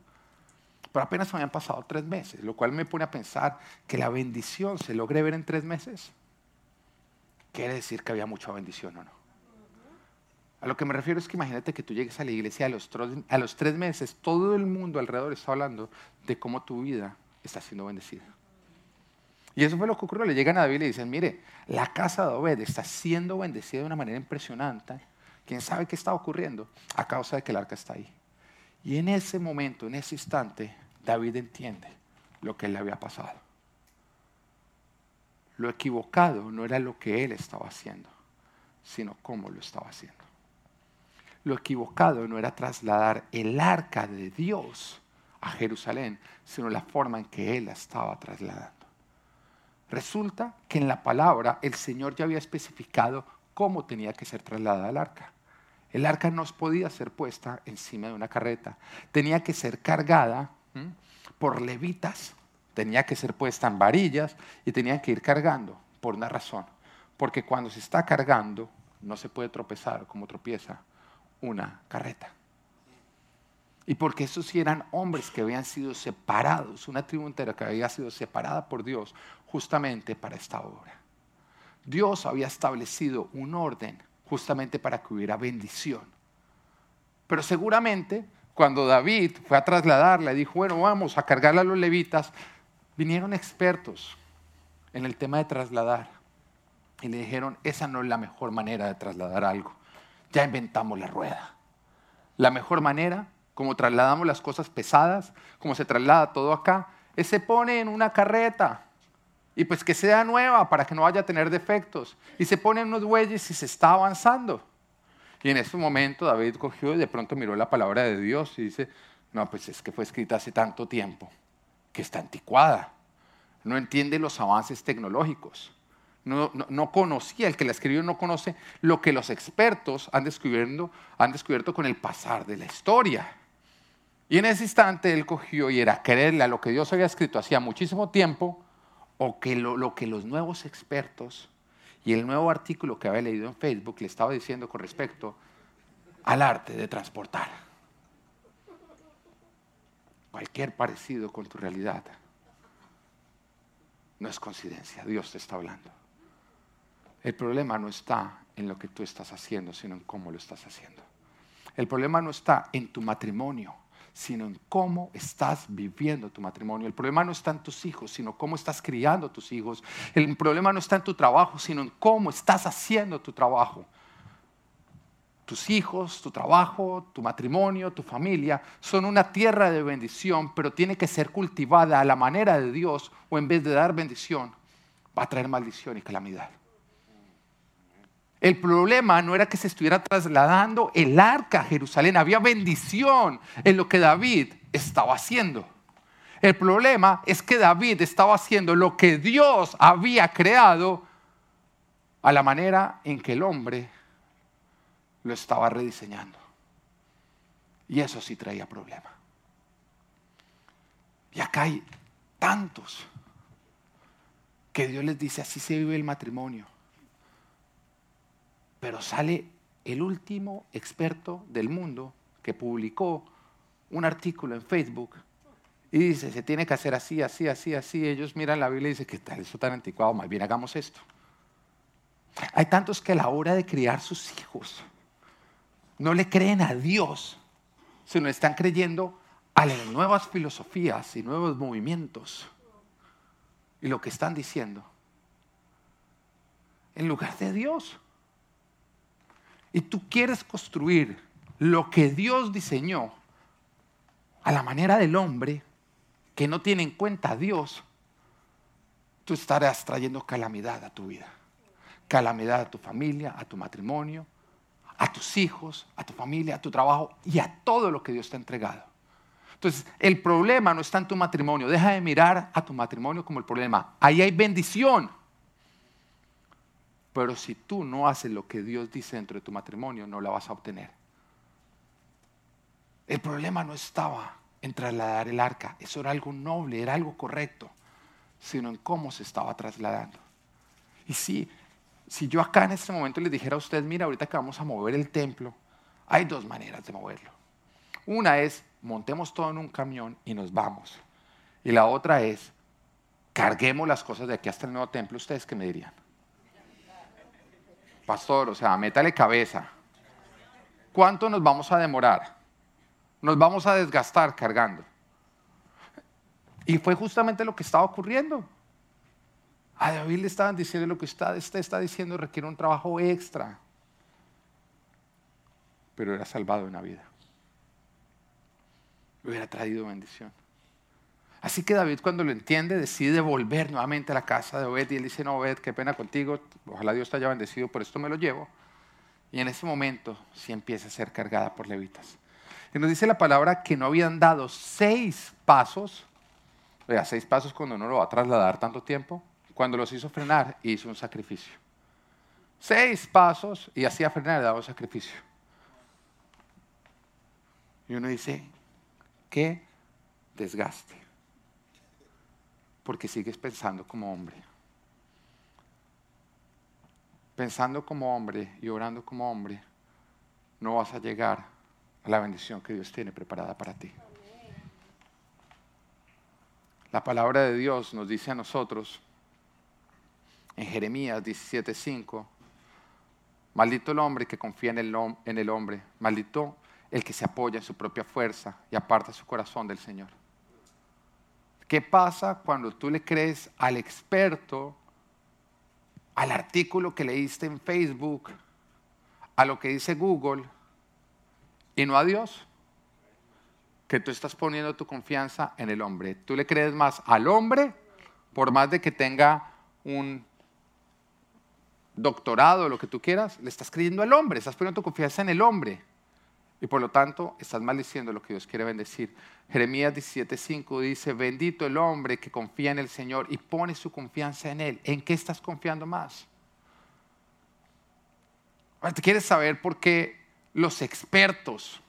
Pero apenas habían pasado tres meses, lo cual me pone a pensar que la bendición se logre ver en tres meses quiere decir que había mucha bendición o no. A lo que me refiero es que imagínate que tú llegues a la iglesia a los, a los tres meses, todo el mundo alrededor está hablando de cómo tu vida está siendo bendecida. Y eso fue lo que ocurrió. Le llegan a David y le dicen, mire, la casa de Obed está siendo bendecida de una manera impresionante. ¿Quién sabe qué está ocurriendo? A causa de que el arca está ahí. Y en ese momento, en ese instante, David entiende lo que le había pasado. Lo equivocado no era lo que él estaba haciendo, sino cómo lo estaba haciendo. Lo equivocado no era trasladar el arca de Dios a Jerusalén, sino la forma en que él la estaba trasladando. Resulta que en la palabra el Señor ya había especificado cómo tenía que ser trasladada el arca. El arca no podía ser puesta encima de una carreta, tenía que ser cargada por levitas tenía que ser puesta en varillas y tenía que ir cargando por una razón. Porque cuando se está cargando no se puede tropezar como tropieza una carreta. Y porque esos sí eran hombres que habían sido separados, una tribu entera que había sido separada por Dios justamente para esta obra. Dios había establecido un orden justamente para que hubiera bendición. Pero seguramente cuando David fue a trasladarla, dijo, bueno, vamos a cargarla a los levitas, Vinieron expertos en el tema de trasladar y le dijeron, esa no es la mejor manera de trasladar algo. Ya inventamos la rueda. La mejor manera, como trasladamos las cosas pesadas, como se traslada todo acá, es se pone en una carreta y pues que sea nueva para que no vaya a tener defectos. Y se pone en unos bueyes y se está avanzando. Y en ese momento David cogió y de pronto miró la palabra de Dios y dice, no, pues es que fue escrita hace tanto tiempo que está anticuada, no entiende los avances tecnológicos. No, conocía, el que la escribió no conoce lo que los expertos han descubierto, han descubierto con el pasar de la historia. Y en ese instante él cogió y era creerle a lo que Dios había escrito hacía muchísimo tiempo o que lo, lo que los nuevos expertos y el nuevo artículo que había leído en Facebook le estaba diciendo con respecto al arte de transportar cualquier parecido con tu realidad no es coincidencia, Dios te está hablando. El problema no está en lo que tú estás haciendo, sino en cómo lo estás haciendo. El problema no está en tu matrimonio, sino en cómo estás viviendo tu matrimonio. El problema no está en tus hijos, sino cómo estás criando tus hijos. El problema no está en tu trabajo, sino en cómo estás haciendo tu trabajo tus hijos, tu trabajo, tu matrimonio, tu familia, son una tierra de bendición, pero tiene que ser cultivada a la manera de Dios o en vez de dar bendición, va a traer maldición y calamidad. El problema no era que se estuviera trasladando el arca a Jerusalén, había bendición en lo que David estaba haciendo. El problema es que David estaba haciendo lo que Dios había creado a la manera en que el hombre lo estaba rediseñando. Y eso sí traía problema. Y acá hay tantos que Dios les dice, así se vive el matrimonio. Pero sale el último experto del mundo que publicó un artículo en Facebook y dice, se tiene que hacer así, así, así, así. Ellos miran la Biblia y dicen, ¿qué tal eso tan anticuado? Más bien hagamos esto. Hay tantos que a la hora de criar sus hijos no le creen a Dios, sino están creyendo a las nuevas filosofías y nuevos movimientos. Y lo que están diciendo, en lugar de Dios. Y tú quieres construir lo que Dios diseñó a la manera del hombre, que no tiene en cuenta a Dios, tú estarás trayendo calamidad a tu vida. Calamidad a tu familia, a tu matrimonio, a tus hijos, a tu familia, a tu trabajo y a todo lo que Dios te ha entregado. Entonces, el problema no está en tu matrimonio. Deja de mirar a tu matrimonio como el problema. Ahí hay bendición. Pero si tú no haces lo que Dios dice dentro de tu matrimonio, no la vas a obtener. El problema no estaba en trasladar el arca, eso era algo noble, era algo correcto, sino en cómo se estaba trasladando. Y si, si yo acá en este momento les dijera a usted, mira, ahorita que vamos a mover el templo, hay dos maneras de moverlo. Una es, montemos todo en un camión y nos vamos. Y la otra es, carguemos las cosas de aquí hasta el nuevo templo. ¿Ustedes qué me dirían? Pastor, o sea, métale cabeza. ¿Cuánto nos vamos a demorar? Nos vamos a desgastar cargando. Y fue justamente lo que estaba ocurriendo. A David le estaban diciendo lo que usted está diciendo requiere un trabajo extra. Pero era salvado una vida. Hubiera traído bendición. Así que David cuando lo entiende decide volver nuevamente a la casa de Obed y él dice, no Obed, qué pena contigo, ojalá Dios te haya bendecido, por esto me lo llevo. Y en ese momento sí empieza a ser cargada por levitas. Y nos dice la palabra que no habían dado seis pasos, sea, seis pasos cuando uno lo va a trasladar tanto tiempo, cuando los hizo frenar hizo un sacrificio. Seis pasos y hacía frenar y daba un sacrificio. Y uno dice, qué desgaste porque sigues pensando como hombre. Pensando como hombre y orando como hombre, no vas a llegar a la bendición que Dios tiene preparada para ti. La palabra de Dios nos dice a nosotros en Jeremías 17:5, maldito el hombre que confía en el, en el hombre, maldito el que se apoya en su propia fuerza y aparta su corazón del Señor. ¿Qué pasa cuando tú le crees al experto, al artículo que leíste en Facebook, a lo que dice Google y no a Dios? Que tú estás poniendo tu confianza en el hombre. Tú le crees más al hombre, por más de que tenga un doctorado o lo que tú quieras, le estás creyendo al hombre, estás poniendo tu confianza en el hombre. Y por lo tanto, estás maldiciendo lo que Dios quiere bendecir. Jeremías 17:5 dice, bendito el hombre que confía en el Señor y pone su confianza en Él. ¿En qué estás confiando más? ¿Te quieres saber por qué los expertos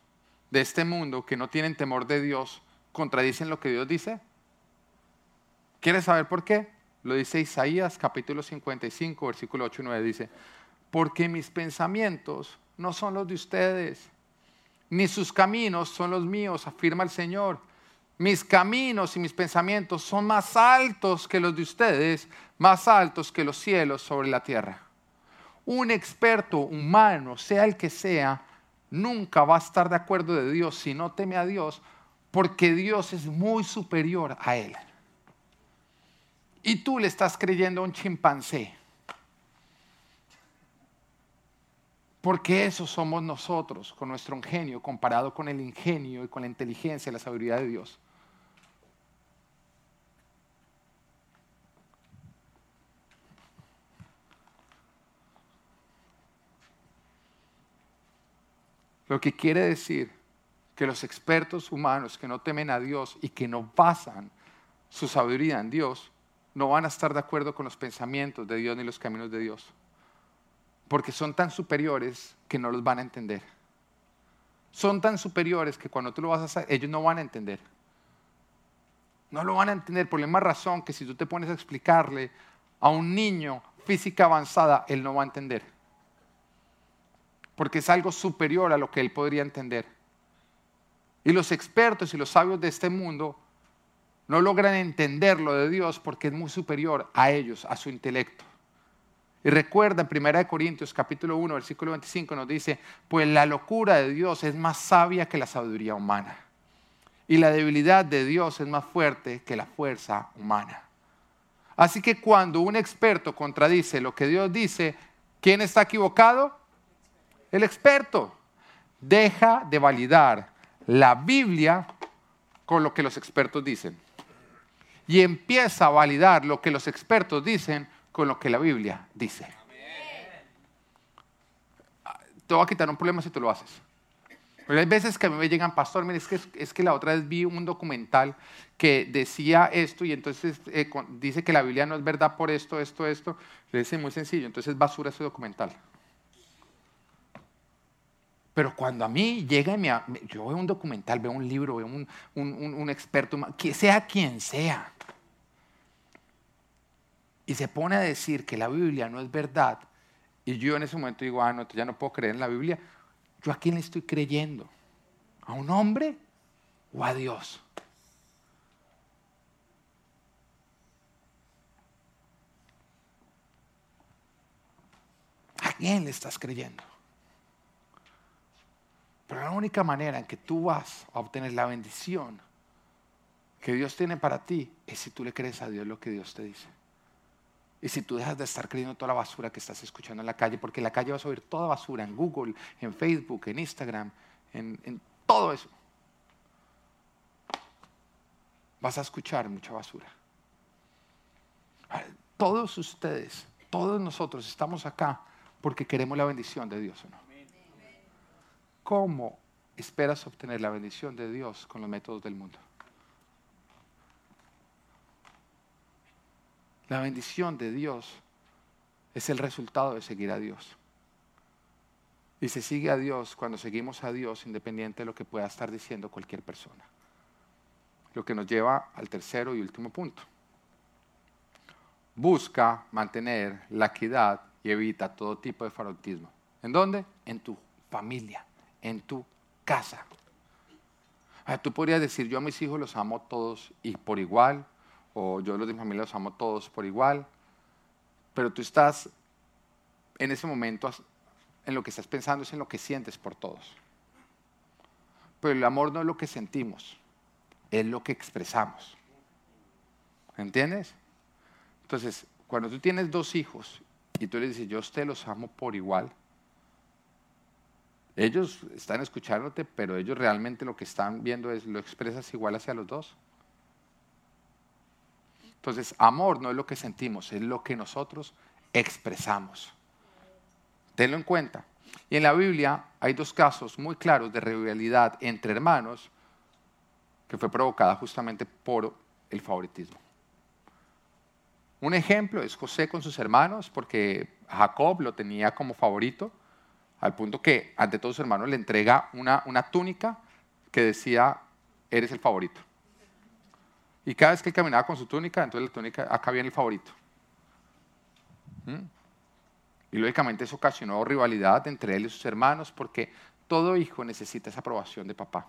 de este mundo que no tienen temor de Dios contradicen lo que Dios dice? ¿Quieres saber por qué? Lo dice Isaías capítulo 55, versículo 8 y 9. Dice, porque mis pensamientos no son los de ustedes ni sus caminos son los míos, afirma el Señor. Mis caminos y mis pensamientos son más altos que los de ustedes, más altos que los cielos sobre la tierra. Un experto humano, sea el que sea, nunca va a estar de acuerdo de Dios si no teme a Dios, porque Dios es muy superior a él. Y tú le estás creyendo a un chimpancé Porque eso somos nosotros con nuestro ingenio comparado con el ingenio y con la inteligencia y la sabiduría de Dios. Lo que quiere decir que los expertos humanos que no temen a Dios y que no basan su sabiduría en Dios, no van a estar de acuerdo con los pensamientos de Dios ni los caminos de Dios porque son tan superiores que no los van a entender. Son tan superiores que cuando tú lo vas a hacer, ellos no van a entender. No lo van a entender por la misma razón que si tú te pones a explicarle a un niño física avanzada, él no va a entender. Porque es algo superior a lo que él podría entender. Y los expertos y los sabios de este mundo no logran entender lo de Dios porque es muy superior a ellos, a su intelecto. Y recuerda en 1 Corintios capítulo 1, versículo 25 nos dice, pues la locura de Dios es más sabia que la sabiduría humana. Y la debilidad de Dios es más fuerte que la fuerza humana. Así que cuando un experto contradice lo que Dios dice, ¿quién está equivocado? El experto. Deja de validar la Biblia con lo que los expertos dicen. Y empieza a validar lo que los expertos dicen con lo que la Biblia dice. Te voy a quitar un problema si tú lo haces. Hay veces que a mí me llegan, pastor, mire, es que, es que la otra vez vi un documental que decía esto y entonces eh, dice que la Biblia no es verdad por esto, esto, esto. Le dice muy sencillo, entonces basura ese documental. Pero cuando a mí llega, mi, yo veo un documental, veo un libro, veo un, un, un experto, que sea quien sea, y se pone a decir que la Biblia no es verdad, y yo en ese momento digo, ah, no, ya no puedo creer en la Biblia, ¿yo a quién le estoy creyendo? ¿A un hombre o a Dios? ¿A quién le estás creyendo? Pero la única manera en que tú vas a obtener la bendición que Dios tiene para ti es si tú le crees a Dios lo que Dios te dice. Y si tú dejas de estar creyendo toda la basura que estás escuchando en la calle, porque en la calle vas a oír toda basura, en Google, en Facebook, en Instagram, en, en todo eso. Vas a escuchar mucha basura. Todos ustedes, todos nosotros estamos acá porque queremos la bendición de Dios o no. ¿Cómo esperas obtener la bendición de Dios con los métodos del mundo? La bendición de Dios es el resultado de seguir a Dios. Y se sigue a Dios cuando seguimos a Dios independiente de lo que pueda estar diciendo cualquier persona. Lo que nos lleva al tercero y último punto. Busca mantener la equidad y evita todo tipo de favoritismo. ¿En dónde? En tu familia, en tu casa. Ah, tú podrías decir, yo a mis hijos los amo todos y por igual, o yo los de mi familia los amo todos por igual, pero tú estás en ese momento, en lo que estás pensando es en lo que sientes por todos. Pero el amor no es lo que sentimos, es lo que expresamos. ¿Entiendes? Entonces, cuando tú tienes dos hijos y tú les dices, yo a usted los amo por igual, ellos están escuchándote, pero ellos realmente lo que están viendo es, ¿lo expresas igual hacia los dos? Entonces, amor no es lo que sentimos, es lo que nosotros expresamos. Tenlo en cuenta. Y en la Biblia hay dos casos muy claros de rivalidad entre hermanos que fue provocada justamente por el favoritismo. Un ejemplo es José con sus hermanos, porque Jacob lo tenía como favorito, al punto que ante todos sus hermanos le entrega una, una túnica que decía, eres el favorito. Y cada vez que él caminaba con su túnica, entonces la túnica, acá viene el favorito. ¿Mm? Y lógicamente eso ocasionó rivalidad entre él y sus hermanos porque todo hijo necesita esa aprobación de papá.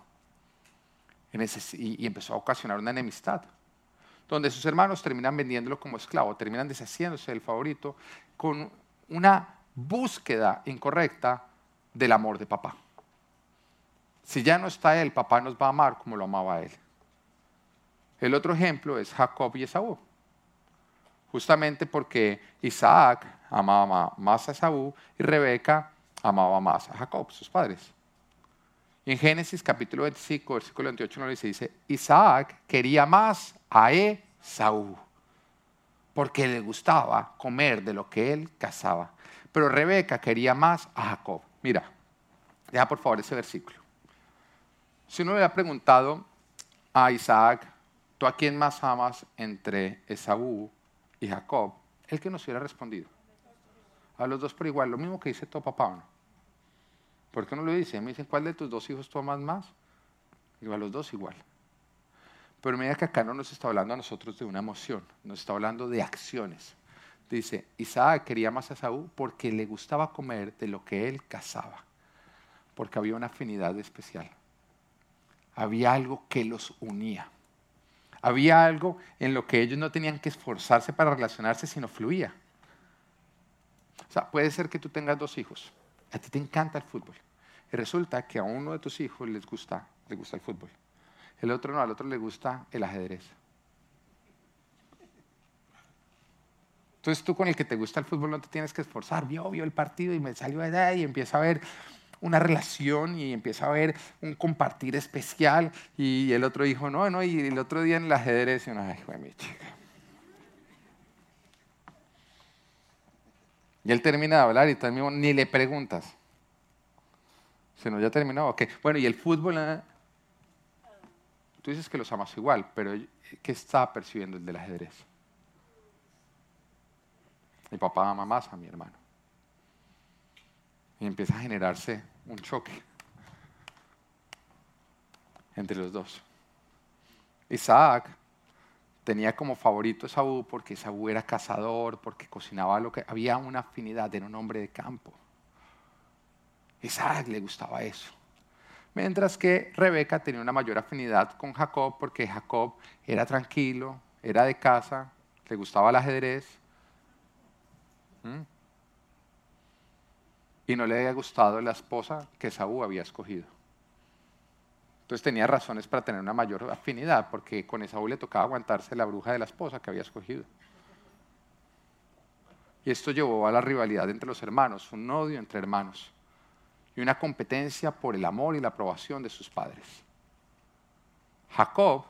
Y empezó a ocasionar una enemistad, donde sus hermanos terminan vendiéndolo como esclavo, terminan deshaciéndose del favorito con una búsqueda incorrecta del amor de papá. Si ya no está él, papá nos va a amar como lo amaba él. El otro ejemplo es Jacob y Esaú. Justamente porque Isaac amaba más a Esaú y Rebeca amaba más a Jacob, sus padres. En Génesis capítulo 25, versículo 28 nos dice, Isaac quería más a Esaú, porque le gustaba comer de lo que él cazaba. Pero Rebeca quería más a Jacob. Mira, deja por favor ese versículo. Si uno le ha preguntado a Isaac, ¿tú a quién más amas entre Esaú y Jacob? El que nos hubiera respondido. A los dos por igual, lo mismo que dice tu papá, ¿no? ¿Por qué no lo dice? Me dicen, ¿cuál de tus dos hijos tú amas más? Digo, a los dos igual. Pero mira que acá no nos está hablando a nosotros de una emoción, nos está hablando de acciones. Dice, Isaac quería más a Saúl porque le gustaba comer de lo que él cazaba, porque había una afinidad especial. Había algo que los unía. Había algo en lo que ellos no tenían que esforzarse para relacionarse, sino fluía. O sea, puede ser que tú tengas dos hijos. A ti te encanta el fútbol. Y resulta que a uno de tus hijos les gusta, le gusta el fútbol. El otro no, al otro le gusta el ajedrez. Entonces tú con el que te gusta el fútbol no te tienes que esforzar. Vio, vio el partido y me salió allá y empieza a ver una relación y empieza a haber un compartir especial y el otro dijo, no, no, y el otro día en el ajedrez, y uno, ay, mi chica. Y él termina de hablar y también ni le preguntas. Se ya terminó. Ok. Bueno, y el fútbol. eh? Tú dices que los amas igual, pero ¿qué está percibiendo el del ajedrez? Mi papá ama más a mi hermano. Y empieza a generarse un choque entre los dos. Isaac tenía como favorito a Esaú porque Esaú era cazador, porque cocinaba lo que había una afinidad, era un hombre de campo. Isaac le gustaba eso. Mientras que Rebeca tenía una mayor afinidad con Jacob porque Jacob era tranquilo, era de casa, le gustaba el ajedrez. Y no le había gustado la esposa que Esaú había escogido. Entonces tenía razones para tener una mayor afinidad, porque con Esaú le tocaba aguantarse la bruja de la esposa que había escogido. Y esto llevó a la rivalidad entre los hermanos, un odio entre hermanos y una competencia por el amor y la aprobación de sus padres. Jacob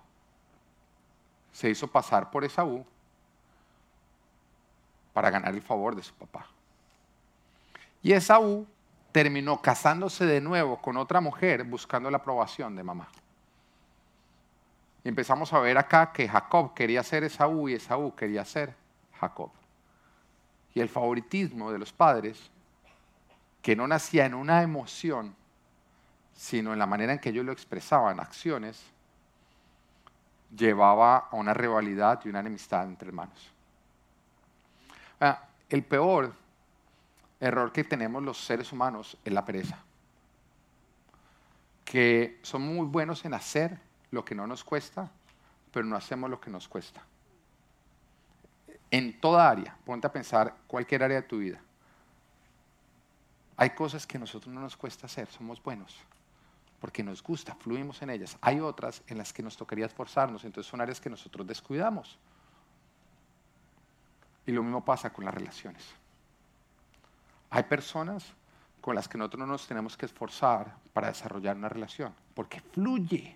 se hizo pasar por Esaú para ganar el favor de su papá. Y Esaú terminó casándose de nuevo con otra mujer buscando la aprobación de mamá. Empezamos a ver acá que Jacob quería ser Esaú y Esaú quería ser Jacob. Y el favoritismo de los padres, que no nacía en una emoción, sino en la manera en que ellos lo expresaban, acciones, llevaba a una rivalidad y una enemistad entre hermanos. Ah, el peor error que tenemos los seres humanos es la pereza. Que somos muy buenos en hacer lo que no nos cuesta, pero no hacemos lo que nos cuesta. En toda área, ponte a pensar cualquier área de tu vida. Hay cosas que a nosotros no nos cuesta hacer, somos buenos, porque nos gusta, fluimos en ellas. Hay otras en las que nos tocaría esforzarnos, entonces son áreas que nosotros descuidamos. Y lo mismo pasa con las relaciones. Hay personas con las que nosotros no nos tenemos que esforzar para desarrollar una relación, porque fluye.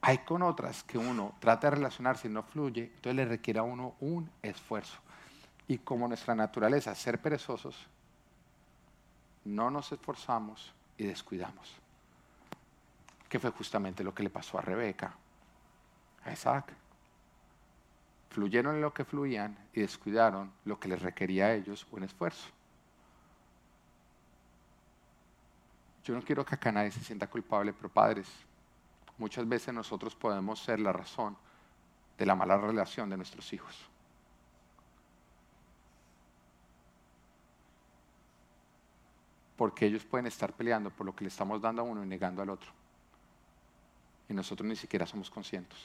Hay con otras que uno trata de relacionarse y no fluye, entonces le requiere a uno un esfuerzo. Y como nuestra naturaleza es ser perezosos, no nos esforzamos y descuidamos. Que fue justamente lo que le pasó a Rebeca, a Isaac. Fluyeron en lo que fluían y descuidaron lo que les requería a ellos un esfuerzo. Yo no quiero que acá nadie se sienta culpable, pero padres, muchas veces nosotros podemos ser la razón de la mala relación de nuestros hijos. Porque ellos pueden estar peleando por lo que le estamos dando a uno y negando al otro. Y nosotros ni siquiera somos conscientes.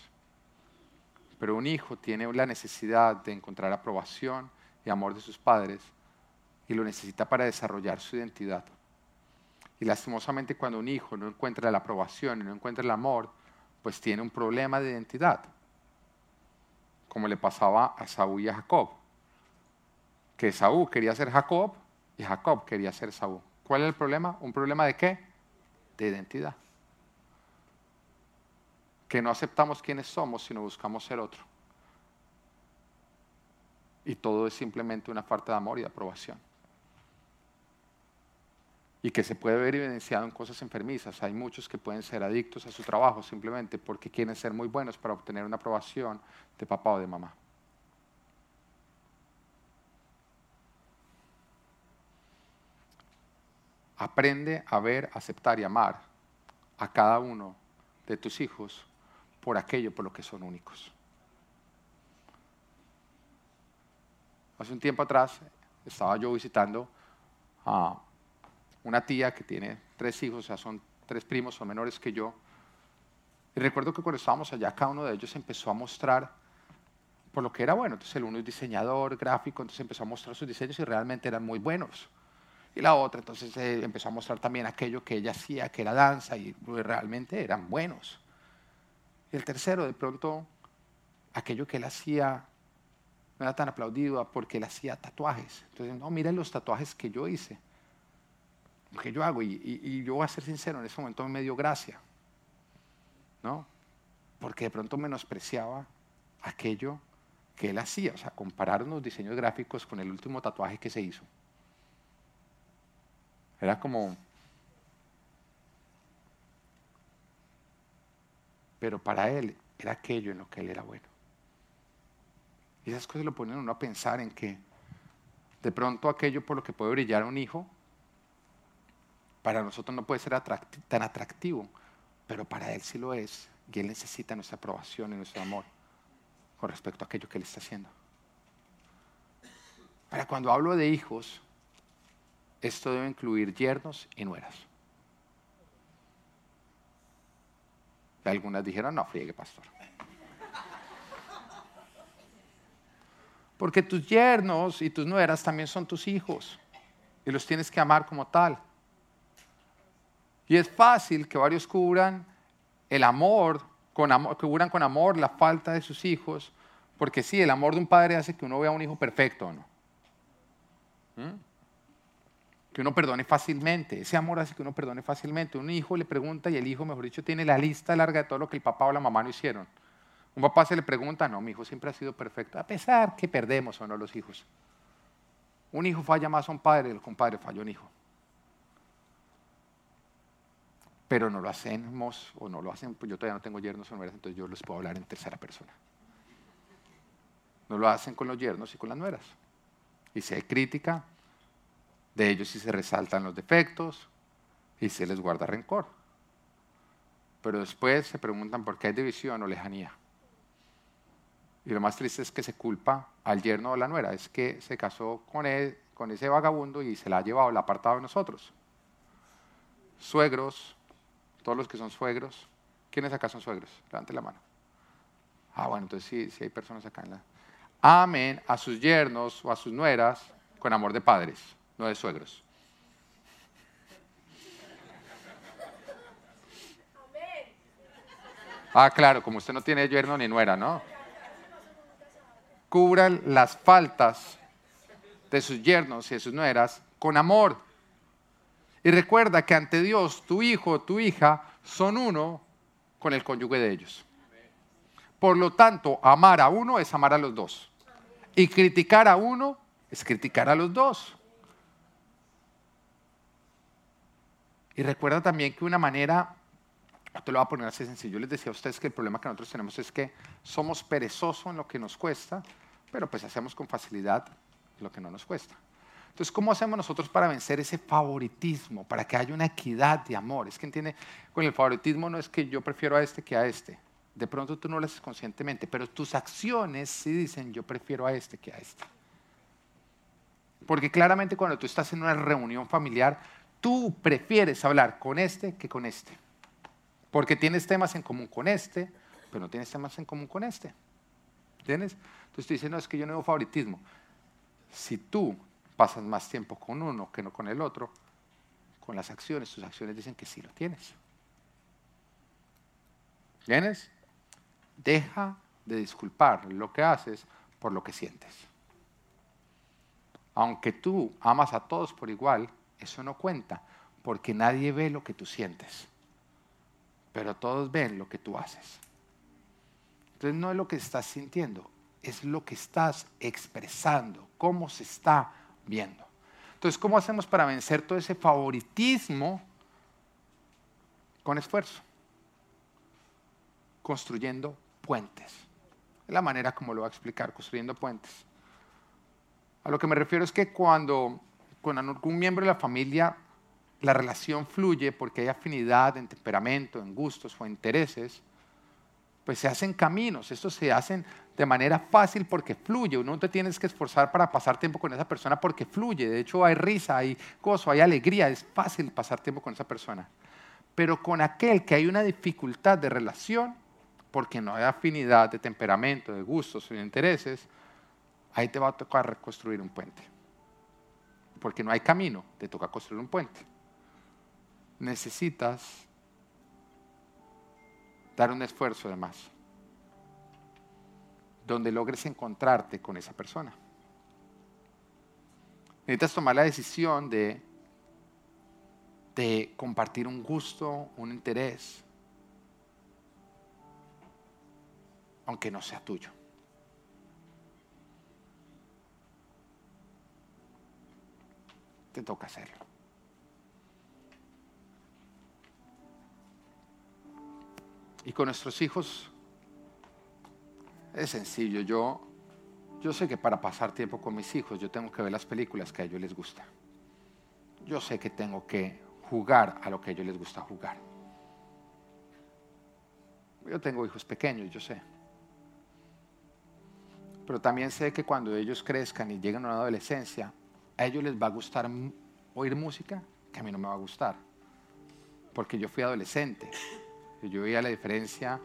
Pero un hijo tiene la necesidad de encontrar aprobación y amor de sus padres y lo necesita para desarrollar su identidad. Y lastimosamente cuando un hijo no encuentra la aprobación y no encuentra el amor, pues tiene un problema de identidad, como le pasaba a Saúl y a Jacob. Que Saúl quería ser Jacob y Jacob quería ser Saúl. ¿Cuál es el problema? ¿Un problema de qué? De identidad. Que no aceptamos quiénes somos, sino buscamos ser otro. Y todo es simplemente una falta de amor y de aprobación y que se puede ver evidenciado en cosas enfermizas. Hay muchos que pueden ser adictos a su trabajo simplemente porque quieren ser muy buenos para obtener una aprobación de papá o de mamá. Aprende a ver, aceptar y amar a cada uno de tus hijos por aquello por lo que son únicos. Hace un tiempo atrás estaba yo visitando a una tía que tiene tres hijos, o sea, son tres primos, son menores que yo. Y recuerdo que cuando estábamos allá, cada uno de ellos empezó a mostrar por lo que era bueno. Entonces el uno es diseñador gráfico, entonces empezó a mostrar sus diseños y realmente eran muy buenos. Y la otra, entonces eh, empezó a mostrar también aquello que ella hacía, que era danza, y pues, realmente eran buenos. Y el tercero, de pronto, aquello que él hacía no era tan aplaudido porque él hacía tatuajes. Entonces, no, miren los tatuajes que yo hice que yo hago, y, yo voy a ser sincero, en ese momento me dio gracia, ¿no? Porque de pronto menospreciaba aquello que él hacía, o sea, comparar unos diseños gráficos con el último tatuaje que se hizo. Era como... Pero para él era aquello en lo que él era bueno. Y esas cosas lo ponen uno a pensar en que de pronto aquello por lo que puede brillar un hijo para nosotros no puede ser tan atractivo, pero para él sí lo es. Y él necesita nuestra aprobación y nuestro amor con respecto a aquello que él está haciendo. Para cuando hablo de hijos, esto debe incluir yernos y nueras. Algunas dijeron, no, friegue, pastor. Porque tus yernos y tus nueras también son tus hijos y los tienes que amar como tal. Y es fácil que varios cubran el amor, con amor, cubran con amor la falta de sus hijos, porque sí, el amor de un padre hace que uno vea a un hijo perfecto, ¿no? ¿Mm? Que uno perdone fácilmente, ese amor hace que uno perdone fácilmente. Un hijo le pregunta y el hijo, mejor dicho, tiene la lista larga de todo lo que el papá o la mamá no hicieron. Un papá se le pregunta, no, mi hijo siempre ha sido perfecto, a pesar que perdemos o no los hijos. Un hijo falla más a un padre, el compadre falló un hijo. Pero no lo hacemos o no lo hacen, pues yo todavía no tengo yernos o nueras, entonces yo les puedo hablar en tercera persona. No lo hacen con los yernos y con las nueras. Y si hay crítica, de ellos sí se resaltan los defectos y se les guarda rencor. Pero después se preguntan por qué hay división o lejanía. Y lo más triste es que se culpa al yerno o la nuera, es que se casó con, con ese vagabundo y se la ha llevado, la ha apartado de nosotros. Suegros, todos los que son suegros, ¿quiénes acá son suegros? Levante la mano. Ah, bueno, entonces sí, sí hay personas acá en la... Amen a sus yernos o a sus nueras con amor de padres, no de suegros. Ah, claro, como usted no tiene yerno ni nuera, ¿no? cubran las faltas de sus yernos y de sus nueras con amor. Y recuerda que ante Dios tu hijo tu hija son uno con el cónyuge de ellos. Por lo tanto, amar a uno es amar a los dos. Y criticar a uno es criticar a los dos. Y recuerda también que una manera te lo voy a poner así sencillo. Yo les decía a ustedes que el problema que nosotros tenemos es que somos perezosos en lo que nos cuesta, pero pues hacemos con facilidad lo que no nos cuesta. Entonces, ¿cómo hacemos nosotros para vencer ese favoritismo, para que haya una equidad de amor? Es que entiende, con el favoritismo no es que yo prefiero a este que a este. De pronto tú no lo haces conscientemente, pero tus acciones sí dicen yo prefiero a este que a este. Porque claramente cuando tú estás en una reunión familiar, tú prefieres hablar con este que con este. Porque tienes temas en común con este, pero no tienes temas en común con este. ¿Entiendes? Entonces tú dices, no, es que yo no veo favoritismo. Si tú pasas más tiempo con uno que no con el otro, con las acciones, tus acciones dicen que sí lo tienes. ¿Tienes? Deja de disculpar lo que haces por lo que sientes. Aunque tú amas a todos por igual, eso no cuenta, porque nadie ve lo que tú sientes pero todos ven lo que tú haces. Entonces no es lo que estás sintiendo, es lo que estás expresando, cómo se está viendo. Entonces, ¿cómo hacemos para vencer todo ese favoritismo con esfuerzo? Construyendo puentes. Es la manera como lo voy a explicar, construyendo puentes. A lo que me refiero es que cuando con algún miembro de la familia la relación fluye porque hay afinidad en temperamento, en gustos o intereses, pues se hacen caminos. Estos se hacen de manera fácil porque fluye. Uno no te tienes que esforzar para pasar tiempo con esa persona porque fluye. De hecho, hay risa, hay gozo, hay alegría. Es fácil pasar tiempo con esa persona. Pero con aquel que hay una dificultad de relación, porque no hay afinidad de temperamento, de gustos de intereses, ahí te va a tocar reconstruir un puente. Porque no hay camino, te toca construir un puente necesitas dar un esfuerzo de más, donde logres encontrarte con esa persona. Necesitas tomar la decisión de, compartir un gusto, un interés, aunque no sea tuyo. Te toca hacerlo. Y con nuestros hijos es sencillo. Yo, yo sé que para pasar tiempo con mis hijos yo tengo que ver las películas que a ellos les gustan. Yo sé que tengo que jugar a lo que a ellos les gusta jugar. Yo tengo hijos pequeños, yo sé. Pero también sé que cuando ellos crezcan y lleguen a una adolescencia, a ellos les va a gustar oír música que a mí no me va a gustar. Porque yo fui adolescente. Yo veía la diferencia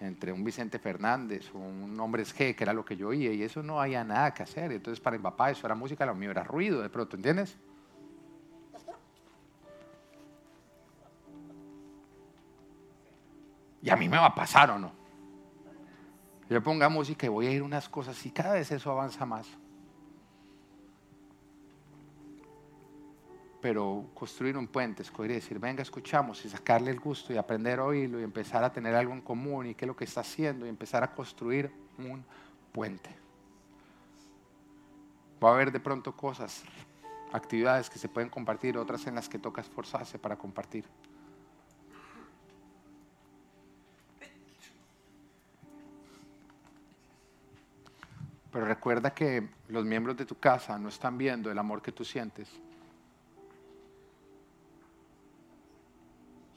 entre un Vicente Fernández un Hombres G, que era lo que yo oía, y eso no había nada que hacer. Entonces para mi papá eso era música, lo mío era ruido de pronto, ¿entiendes? Y a mí me va a pasar o no. Yo ponga música y voy a ir unas cosas y cada vez eso avanza más. Pero construir un puente, escoger y decir, venga, escuchamos y sacarle el gusto y aprender a oírlo y empezar a tener algo en común y qué es lo que está haciendo y empezar a construir un puente. Va a haber de pronto cosas, actividades que se pueden compartir, otras en las que toca esforzarse para compartir. Pero recuerda que los miembros de tu casa no están viendo el amor que tú sientes,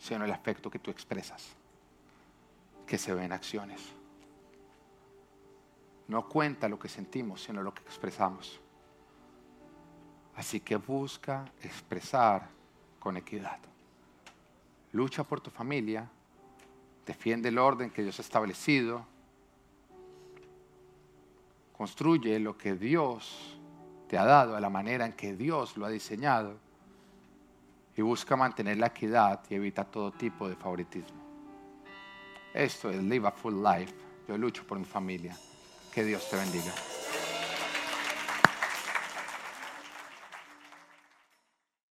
sino el afecto que tú expresas, que se ve en acciones. No cuenta lo que sentimos, sino lo que expresamos. Así que busca expresar con equidad. Lucha por tu familia, defiende el orden que Dios ha establecido, construye lo que Dios te ha dado a la manera en que Dios lo ha diseñado y busca mantener la equidad y evita todo tipo de favoritismo. Esto es Live a Full Life. Yo lucho por mi familia. Que Dios te bendiga.